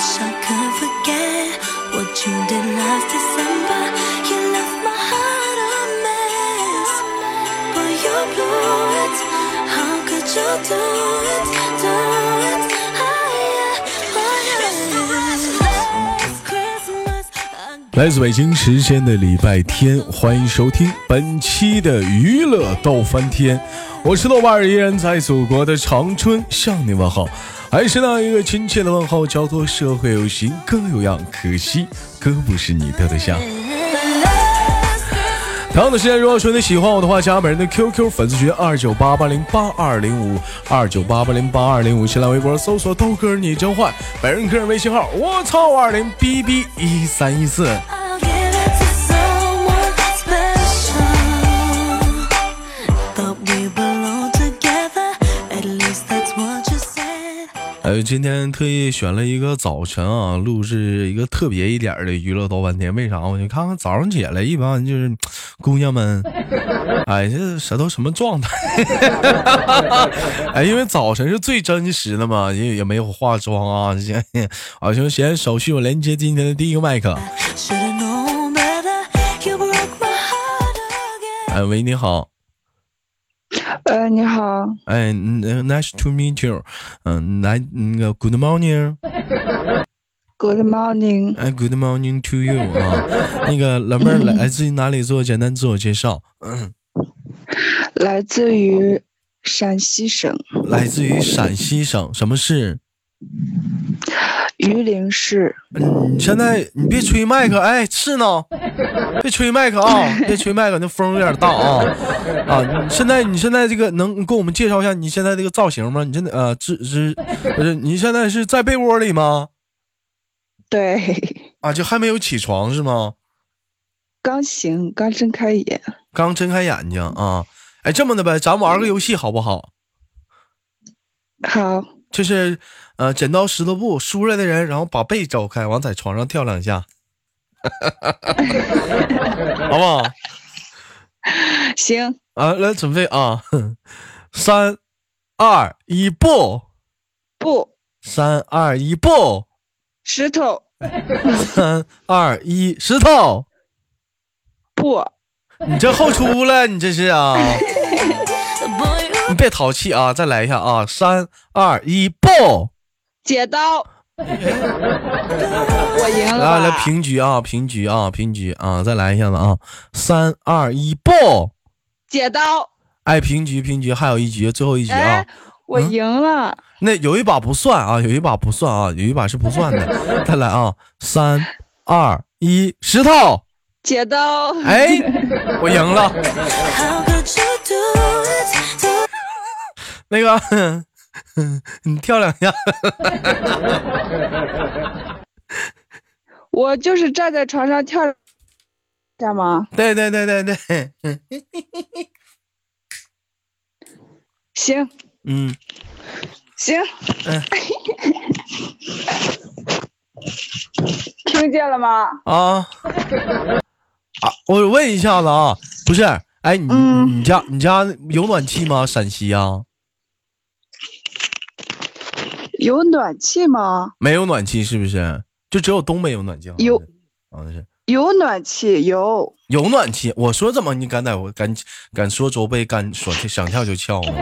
wish I could forget what you did last December. You left my heart a mess, but you blew it. How could you do it? Do it? Ah, yeah. Oh, yeah. Last Christmas, I 来自北京时间的礼拜天，欢迎收听本期的娱乐逗翻天，我是豆瓣，依然在祖国的长春向你问好，还是那一个亲切的问候，叫做社会有型哥有样，可惜哥不是你的对象。同样的时间，如果说你喜欢我的话，加本人的 QQ 粉丝群二九八八零八二零五二九八八零八二零五，新浪微博搜索豆哥你真坏，本人个人微信号我操二零 B B 一三一四。呃，今天特意选了一个早晨啊，录制一个特别一点的娱乐多半天。为啥？我就看看早上起来，一般就是姑娘们，哎，这舌头什么状态？哎，因为早晨是最真实的嘛，也也没有化妆啊，这些啊，就先手续我连接今天的第一个麦克。哎，喂，你好，呃，你好，哎，nice to meet you，嗯，来那个 good morning。Good morning，哎，Good morning to you 啊，那个老妹儿来来自于哪里？做简单自我介绍。嗯，来自于陕西省来自于陕西省，什么市？榆林市。嗯，你现在你别吹麦克，哎，是呢，别吹麦克啊，别吹麦克，那风有点大啊啊！你现在你现在这个能给我们介绍一下你现在这个造型吗？你现在呃，这是不是？你现在是在被窝里吗？对，啊，就还没有起床是吗？刚醒，刚睁开眼。刚睁开眼睛啊！哎，这么的呗，咱玩个游戏好不好？好，就是呃剪刀石头布，输了的人然后把被找开，完在床上跳两下，好不好？行，啊，来准备啊，三二一，不，不，三二一，不，石头，三二一，石头，不，你这后出了，你这是啊？你别淘气啊！再来一下啊，三二一，不，剪刀。我赢了来来？平局啊，平局啊，平局啊！再来一下子啊，三二一，不。剪刀。哎，平局平局，还有一局，最后一局啊哎。，我赢了。那有一把不算啊，有一把不算啊，有一把是不算的。再来啊，三二一，石头！剪刀。哎，我赢了。那个，你跳两下。我就是站在床上跳，干嘛？对对对对对，行嗯，行，嗯听见了吗？啊啊！我问一下子啊，不是，哎，你嗯你家你家有暖气吗？陕西啊，有暖气吗？没有暖气是不是？就只有东北有暖气？有，好像是。有暖气，有。有暖气，我说怎么你敢在我敢敢说周被敢说想跳就跳呢？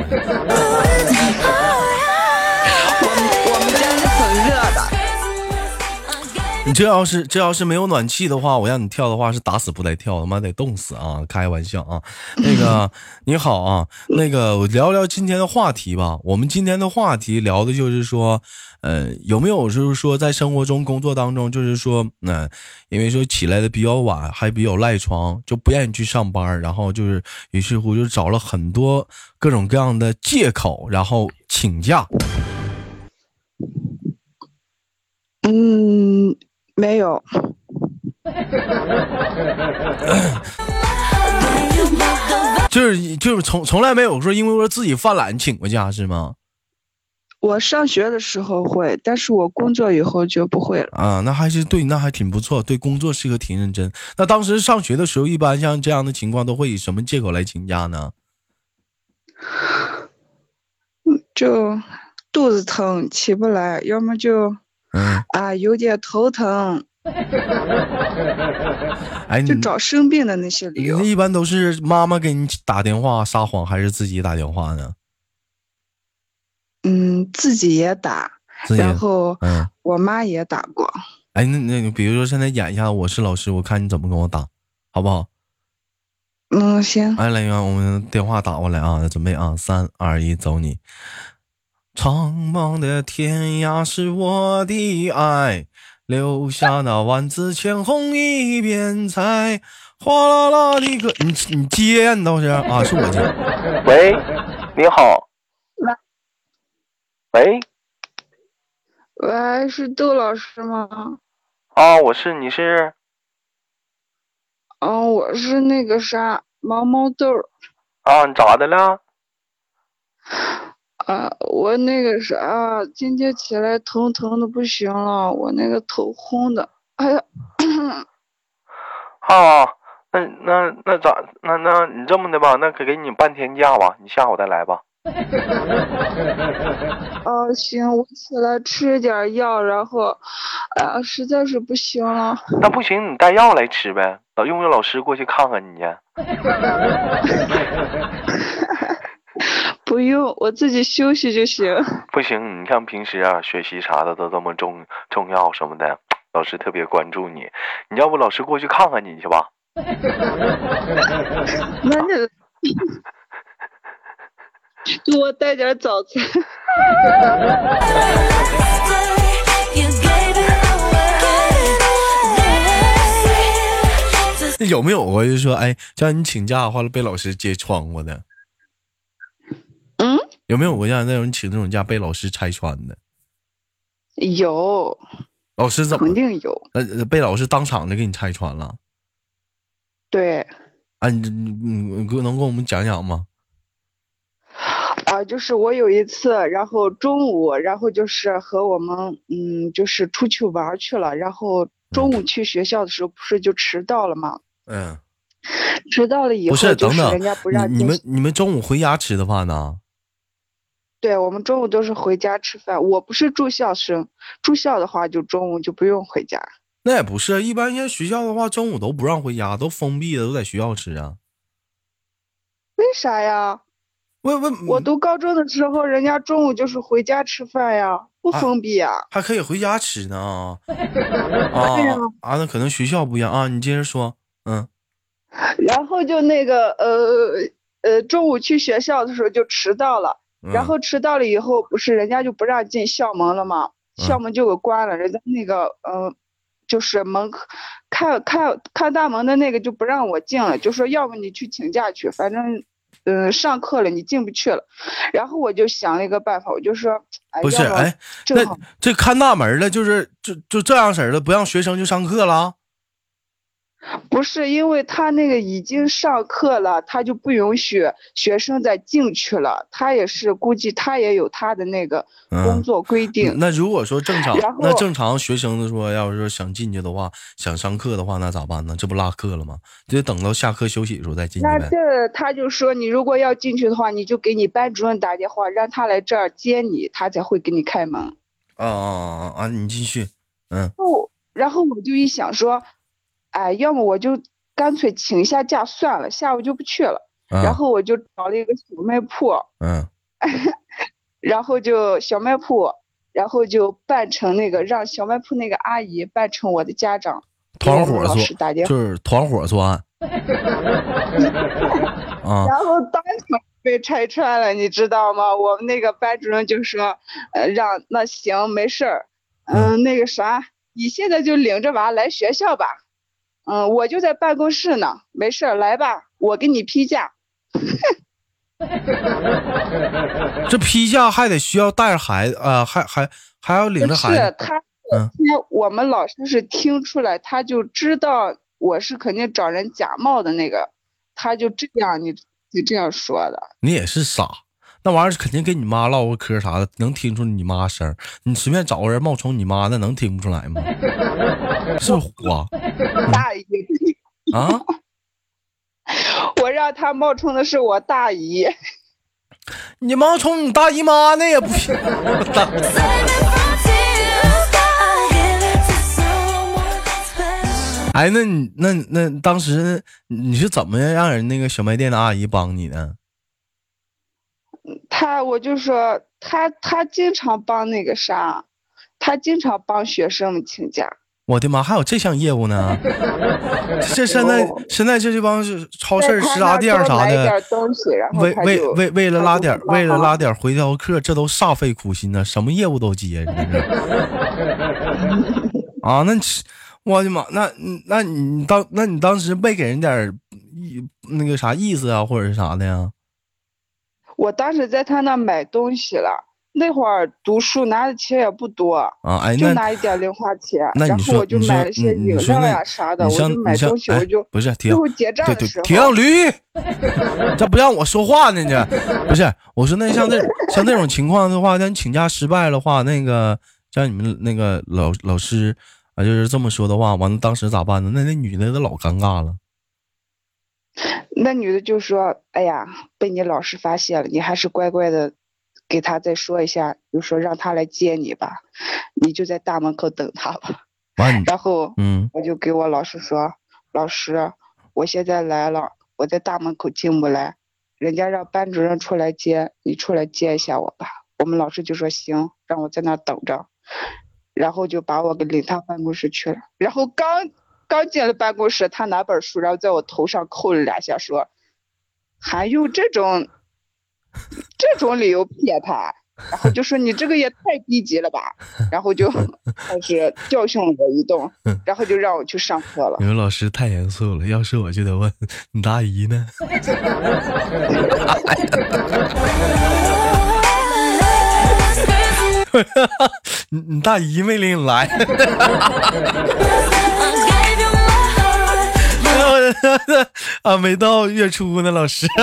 你这要是这要是没有暖气的话，我让你跳的话是打死不带跳，他妈得冻死啊！开玩笑啊，那个你好啊，那个我聊聊今天的话题吧。我们今天的话题聊的就是说，呃，有没有就是说在生活中工作当中，就是说，嗯、因为说起来的比较晚，还比较赖床，就不愿意去上班，然后就是于是乎就找了很多各种各样的借口，然后请假。嗯，没有。就是就是从从来没有说因为说自己犯懒请过假是吗？我上学的时候会，但是我工作以后就不会了。啊，那还是对，那还挺不错，对工作是个挺认真。那当时上学的时候，一般像这样的情况都会以什么借口来请假呢？就肚子疼起不来，要么就嗯，啊，有点头疼，哎，就找生病的那些理由你。一般都是妈妈给你打电话撒谎，还是自己打电话呢？嗯，自己也打，然后嗯，我妈也打过。哎，那那，比如说现在演一下，我是老师，我看你怎么跟我打，好不好？嗯，行。哎，来，我们电话打过来啊，准备啊，三二一，走你。苍茫的天涯是我的爱，留下那万紫千红一片彩。哗啦啦的歌，你你接呀，你倒是啊，是我接。喂，你好。喂，喂，是窦老师吗？啊，我是，你是？嗯，我是那个啥毛毛豆啊，你咋的了？啊，我那个啥，今天起来头疼的不行了，我那个头昏的，哎呀，啊，那那那咋？那那你这么的吧，那给给你半天假吧，你下午再来吧。啊，行，我起来吃点药，然后，哎呀，实在是不行了，那不行，你带药来吃呗。老用不用老师过去看看你去？不用，我自己休息就行。不行，你看平时啊，学习啥的都这么重重要什么的，老师特别关注你。你要不老师过去看看你去吧？那你给我带点早餐。有没有过就是说，哎，叫你请假完了被老师揭穿过的？嗯，有没有过像那种请那种假被老师拆穿的？有，老师怎么肯？定有。呃，呃被老师当场就给你拆穿了？对，啊，你你你你能跟我们讲讲吗？啊，就是我有一次，然后中午，然后就是和我们，嗯，就是出去玩去了，然后中午去学校的时候，不是就迟到了吗？嗯，迟到了以后不后，是，等等就是人家不让你你们你们中午回家吃的饭呢？对，我们中午都是回家吃饭。我不是住校生，住校的话就中午就不用回家。那也不是，一般现在学校的话，中午都不让回家，都封闭的，都在学校吃啊。为啥呀？为为我读高中的时候，人家中午就是回家吃饭呀，不啊封闭呀。还可以回家吃呢啊 啊！那可能学校不一样啊，你接着说，嗯然后就那个呃呃，中午去学校的时候就迟到了。嗯然后迟到了以后，不是人家就不让进校门了吗？嗯校门就给关了，人家那个呃，就是门口看看看大门的那个就不让我进了，就说要不你去请假去，反正呃上课了你进不去了。然后我就想了一个办法，我就说，哎，不是，哎，正好那这看大门的，就是就就这样式儿的，不让学生就上课了。不是因为他那个已经上课了，他就不允许学生再进去了。他也是估计他也有他的那个嗯工作规定。那如果说正常那正常学生的说，要是说想进去的话，想上课的话，那咋办呢？这不落课了吗？就得等到下课休息的时候再进去呗。那这他就说，你如果要进去的话，你就给你班主任打电话，让他来这儿接你，他才会给你开门。啊啊啊啊！你继续，嗯哦，然后我就一想说，哎，要么我就干脆请一下假算了，下午就不去了。啊，然后我就找了一个小卖铺，嗯 然后就小卖铺，然后就扮成那个让小卖铺那个阿姨扮成我的家长，团伙作打电话，就是团伙作案 啊然后当场被拆穿了，你知道吗？我们那个班主任就说，呃，让那行没事儿，嗯，那个啥，你现在就领着娃来学校吧，嗯，我就在办公室呢，没事儿来吧，我给你批假。这批假还得需要带着孩子啊、还还还要领着孩子。是他，嗯他我们老师是听出来，他就知道我是肯定找人假冒的那个，他就这样，你你这样说的。你也是傻，那玩意儿肯定跟你妈唠个嗑啥的，能听出你妈声。你随便找个人冒充你妈，那能听不出来吗？是不虎啊？大姨啊！我让他冒充的是我大姨。你冒充你大姨妈那也不行。哎，那你、那、那当时你是怎么让人那个小卖店的阿姨帮你呢？他我就说他他经常帮那个啥，他经常帮学生们请假。我的妈，还有这项业务呢？这现在现在这这帮是超市、食杂店啥的，为为为为了拉点为了拉点回头客，这都煞费苦心呢，什么业务都接，啊，那我的妈，那那你当那你当时没给人点意那个啥意思啊，或者是啥的呀？我当时在他那买东西了。那会儿读书拿的钱也不多啊，哎，就拿一点零花钱，然后我就买了些饮料呀啥的，我就买东西我就不是结账的时候停驴，这不让我说话呢这，不是，我说那像这像这种情况的话，那你请假失败的话，那个像你们那个老老师啊，就是这么说的话，完了当时咋办呢？那那女的都老尴尬了。那女的就说：“哎呀，被你老师发现了，你还是乖乖的。”给他再说一下，就说让他来接你吧，你就在大门口等他吧。然后，嗯，我就给我老师说，老师，我现在来了，我在大门口进不来，人家让班主任出来接，你出来接一下我吧。我们老师就说行，让我在那等着，然后就把我给领他办公室去了。然后刚刚进了办公室，他拿本书，然后在我头上扣了两下，说还用这种。这种理由骗他，然后就说你这个也太低级了吧，然后就开始教训我一顿，然后就让我去上课了。你们老师太严肃了，要是我就得问你大姨呢？你你大姨没领你来？啊，没到月初呢，老师。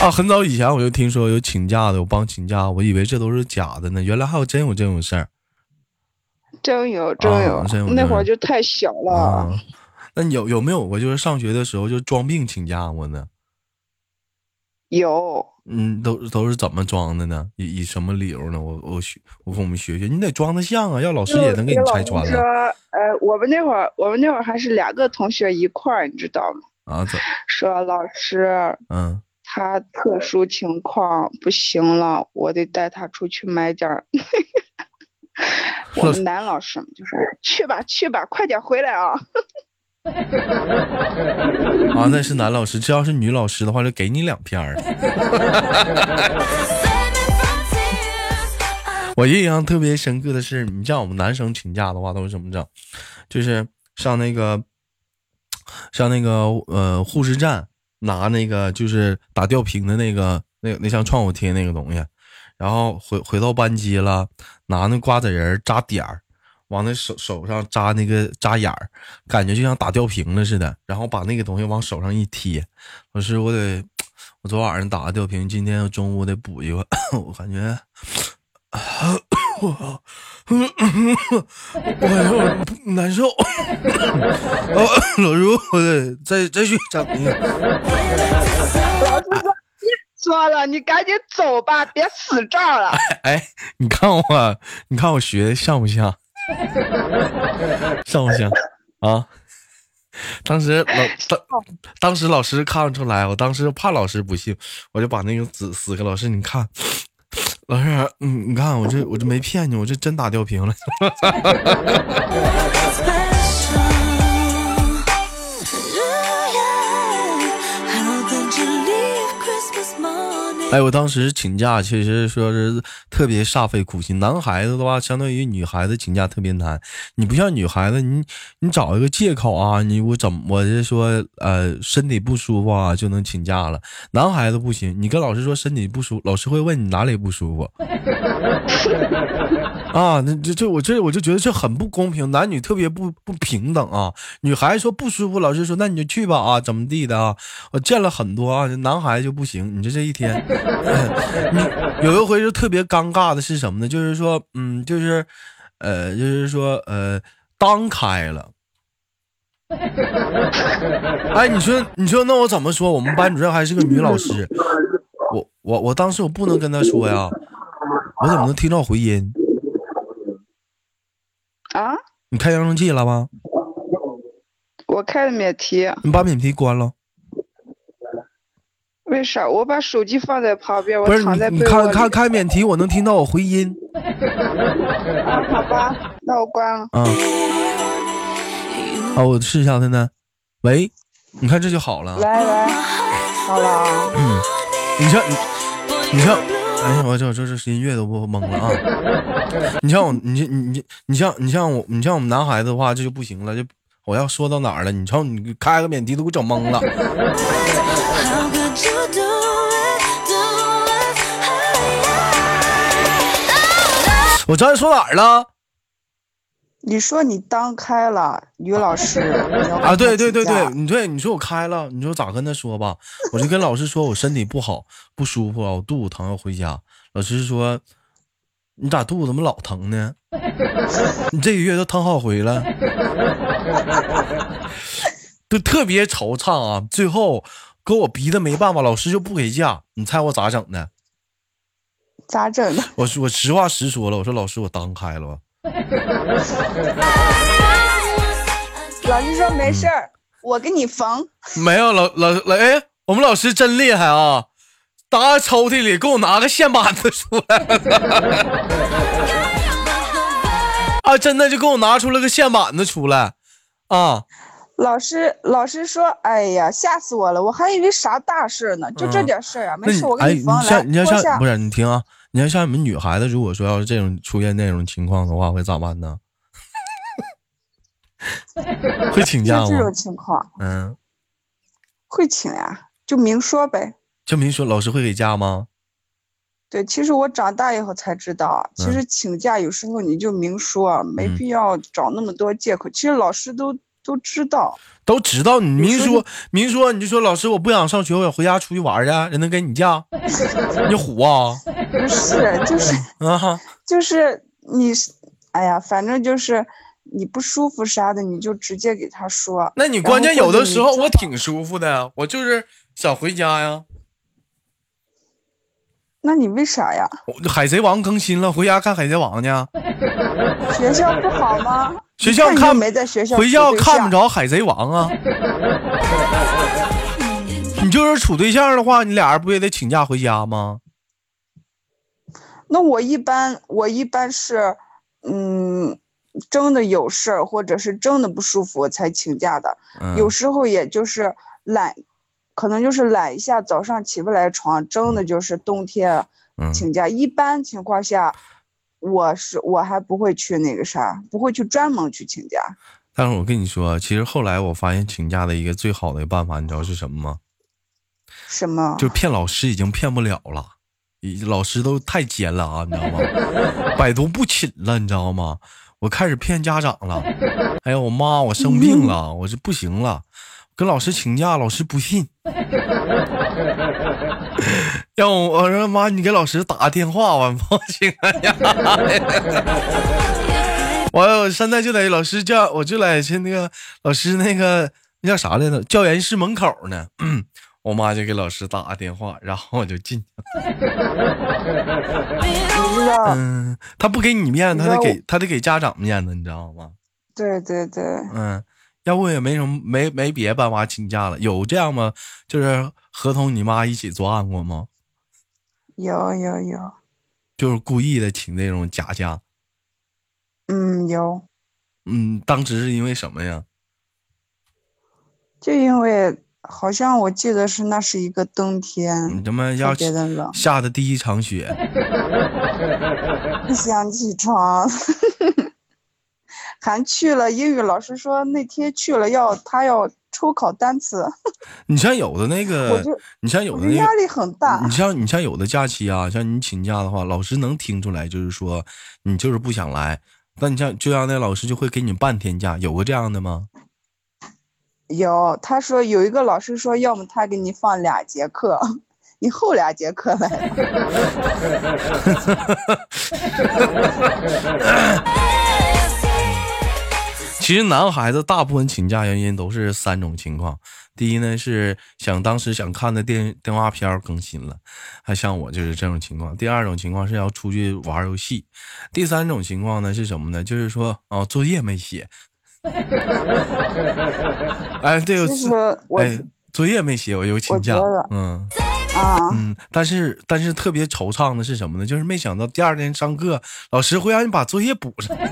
啊，很早以前我就听说有请假的，我帮请假，我以为这都是假的呢，原来还有真有这种事儿。真有，真有，那会儿就太小了。那你有有没有过就是上学的时候就装病请假过呢？有。嗯，都都是怎么装的呢？以以什么理由呢？我我学我跟我们学学，你得装的像啊，要老师也能给你拆穿了。说，呃，我们那会儿，我们那会儿还是两个同学一块儿，你知道吗？啊，怎？说老师，嗯。他特殊情况不行了，我得带他出去买点儿。我 们男老师就是去吧去吧，快点回来啊！啊，那是男老师，这要是女老师的话，就给你两片儿。我印象特别深刻的是，你像我们男生请假的话，都是怎么整？就是上那个，上那个呃护士站。拿那个就是打吊瓶的那个，那那像创口贴那个东西，然后回回到班级了，拿那瓜子仁扎点儿，往那手手上扎那个扎眼儿，感觉就像打吊瓶了似的，然后把那个东西往手上一贴。老师，我得，我昨晚上打个吊瓶，今天中午得补一个，我感觉。我，我难受。老师，我得再再去整一个。老师说：“别说了，你赶紧走吧，别死这儿了。”哎，你看我，你看我学的像不像？像不像？啊！当时老当当时老师看不出来，我当时怕老师不信，我就把那个纸撕开。老师，你看。老师，嗯，你看我这，我这没骗你，我这真打吊瓶了。哎，我当时请假，其实说是特别煞费苦心。男孩子的话，相当于女孩子请假特别难。你不像女孩子，你你找一个借口啊，你我怎么我是说呃身体不舒服啊就能请假了。男孩子不行，你跟老师说身体不舒服，老师会问你哪里不舒服。啊，那这这我这我就觉得这很不公平，男女特别不不平等啊！女孩子说不舒服，老师说那你就去吧啊，怎么地的啊？我见了很多啊，男孩子就不行。你这这一天，你有一回就特别尴尬的是什么呢？就是说，嗯，就是，呃，就是说，呃，当开了。哎，你说，你说，那我怎么说？我们班主任还是个女老师，我我我当时我不能跟她说呀。我怎么能听到回音？啊，你开扬声器了吗？我开的免提，你把免提关了。为啥？我把手机放在旁边，我躺在你，你开被窝里。开开免提，我能听到我回音啊，好吧，那我关了。啊啊！我试一下现在。喂，你看这就好了。来来，好了啊，嗯，你像你，你像，哎呀，我这这这音乐都不懵了啊！你像我，你你你你像你像我，你像我们男孩子的话，这就不行了，就我要说到哪儿了？你瞅你开个免提都给我整懵了。我刚才说哪儿了？你说你当开了于老师啊，对对对对，你对你说我开了，你说咋跟他说吧？我就跟老师说我身体不好，不舒服啊，我肚子疼要回家。老师说你咋肚子怎么老疼呢？你这个月都疼好回了，都特别惆怅啊。最后给我逼的没办法，老师就不给假。你猜我咋整的？咋整的？我说我实话实说了，我说老师我当开了吧。老师说没事儿，我给你缝。没有老老老哎，我们老师真厉害啊！打抽屉里给我拿个线板子出来了，啊，真的就给我拿出了个线板子出来，啊，老师老师说，哎呀，吓死我了，我还以为啥大事儿呢，就这嗯点事儿啊，没事，我给哎，你缝。来，像你要脱下像不。是你听啊，你要像你们女孩子，如果说要是这种出现那种情况的话，会咋办呢？会请假吗就这种？情况嗯，会请呀，就明说呗。就明说老师会给假吗？对，其实我长大以后才知道，其嗯实请假有时候你就明说，没嗯必要找那么多借口。其实老师都都知道，都知道你明说说明说，你就说老师我不想上学，我想回家出去玩去，人能给你假？你虎啊不是，就是 啊！就是你，哎呀，反正就是你不舒服啥的，你就直接给他说。那你关键有的时候我挺舒服的呀，我就是想回家呀。那你为啥呀？海贼王更新了，回家看海贼王去。学校不好吗？学校看没在学校回校看不着海贼王啊。你就是处对象的话，你俩人不也得请假回家吗？那我一般我一般是，嗯，真的有事儿或者是真的不舒服才请假的。嗯，有时候也就是懒，可能就是懒一下，早上起不来床，真的就是冬天嗯请假。一般情况下，我是我还不会去那个啥，不会去专门去请假。但是我跟你说，其实后来我发现请假的一个最好的办法，你知道是什么吗？什么？就骗老师已经骗不了了，已老师都太奸了啊，你知道吗？百毒不侵了，你知道吗？我开始骗家长了。哎呀，我妈，我生病了，我这不行了，跟老师请假，老师不信。让我我说妈，你给老师打个电话，我报警了呀。我我现在就在老师教，我就在去那个老师那个那叫啥来着？教研室门口呢。我妈就给老师打个电话，然后我就进去了。嗯，他不给你面子，他得给他得给家长面子，你知道吗？对对对，嗯，要不也没什么没没别办法请假了。有这样吗？就是合同你妈一起作案过吗？有有有，就是故意的请那种假假。嗯有，嗯，当时是因为什么呀？就因为好像我记得是那是一个冬天你，他妈要别的冷，下的第一场雪，不想起床。还去了英语老师说那天去了要他要抽考单词，你像有的那个你像有的那个压力很大你。像你像有的假期啊，像你请假的话，老师能听出来，就是说你就是不想来。但你像就像那老师就会给你半天假，有过这样的吗？有他说有一个老师说，要么他给你放俩节课，你后俩节课来。其其实男孩子大部分请假原因都是三种情况。第一呢是想当时想看的电电话片更新了，还像我就是这种情况。第二种情况是要出去玩游戏。第三种情况呢是什么呢？就是说啊作业没写。哎，对，我哎作业没写，我有请假。嗯啊，嗯，但是但是特别惆怅的是什么呢？就是没想到第二天上课，老师会让你把作业补上。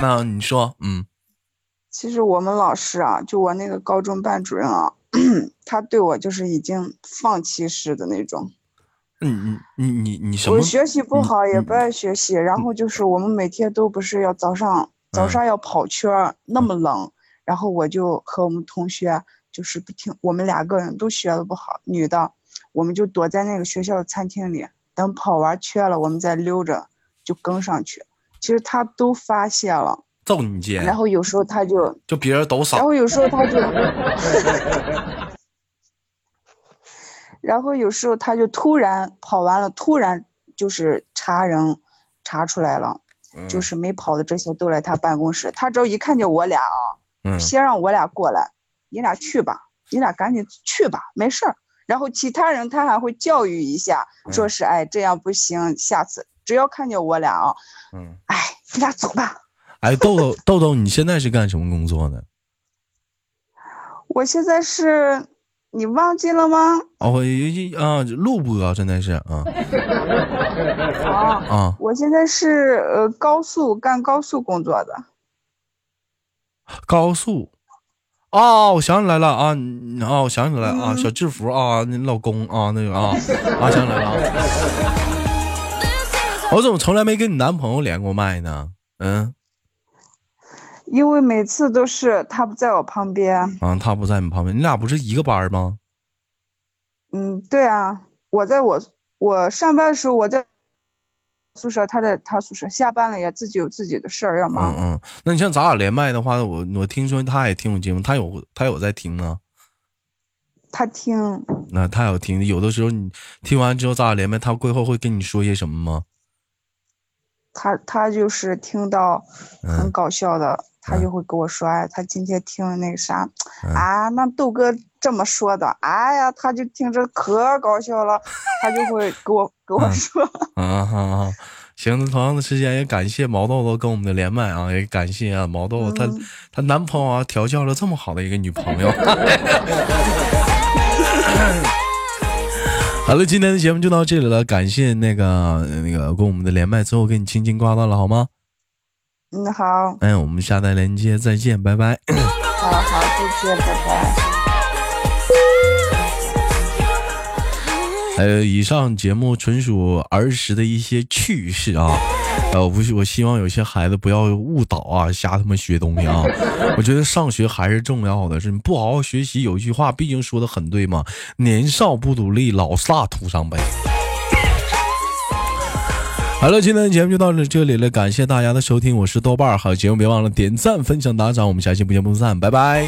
那你说，嗯其实我们老师啊，就我那个高中班主任啊，他对我就是已经放弃式的那种。嗯你你你你什么我？学习不好，也嗯不爱学习，然后就是我们每天都不是要早上早嗯上要跑圈儿，那么冷，然后我就和我们同学就是不听，我们两个人都学的不好，女的，我们就躲在那个学校的餐厅里，等跑完圈了，我们再溜着就跟上去。其实他都发现了，揍你姐！然后有时候他就，就别人都然。后有时候他就，然后有时候他就突然跑完了，突然就是查人查出来了，就是没跑的这些都来他办公室。他只要一看见我俩啊，嗯先让我俩过来，你俩去吧，你俩赶紧去吧，没事儿。然后其他人他还会教育一下，说是哎这样不行，下次只要看见我俩啊，嗯，哎你俩走吧。哎，豆豆 豆豆，你现在是干什么工作的？我现在是，你忘记了吗？哦，啊，录播真的是啊啊，啊，我现在是呃高速干高速工作的。高速。哦，我想起来了啊，啊哦，我想起来啊，嗯小制服啊，你老公啊，那个啊，啊，想起来了啊。我怎么从来没跟你男朋友连过麦呢？嗯，因为每次都是他不在我旁边。啊，他不在你旁边，你俩不是一个班吗？嗯，对啊，我在我我上班的时候我在宿舍，他在他宿舍，下班了也自己有自己的事儿要忙。嗯嗯，那你像咱俩连麦的话，我我听说他也听我节目，他有他有在听呢。他听，那他有听，有的时候你听完之后，咱俩连麦，他过后会跟你说些什么吗？他他就是听到很嗯。搞笑的，他就会跟我说，哎，他今天听那个啥，啊，那豆哥这么说的，哎呀，他就听着可搞笑了，他就会给我给我嗯。说，啊哈哈，行，那同样的时间也感谢毛豆豆跟我们的连麦啊，也感谢啊毛豆豆她嗯。她男朋友啊调教了这么好的一个女朋友。好了，今天的节目就到这里了，感谢那个那个跟我们的连麦，最后给你轻轻挂断了好吗？嗯，好，哎，我们下台连接再见，拜拜。好好，再见，拜拜。呃，以上节目纯属儿时的一些趣事啊，呃，我不是，我希望有些孩子不要误导啊，瞎他妈学东西啊。我觉得上学还是重要的，是你不好好学习，有一句话毕竟说的很对嘛，年少不努力，老大徒伤悲。好了，今天的节目就到这里了，感谢大家的收听，我是豆瓣儿，好节目别忘了点赞、分享、打赏，我们下期不见不散，拜拜。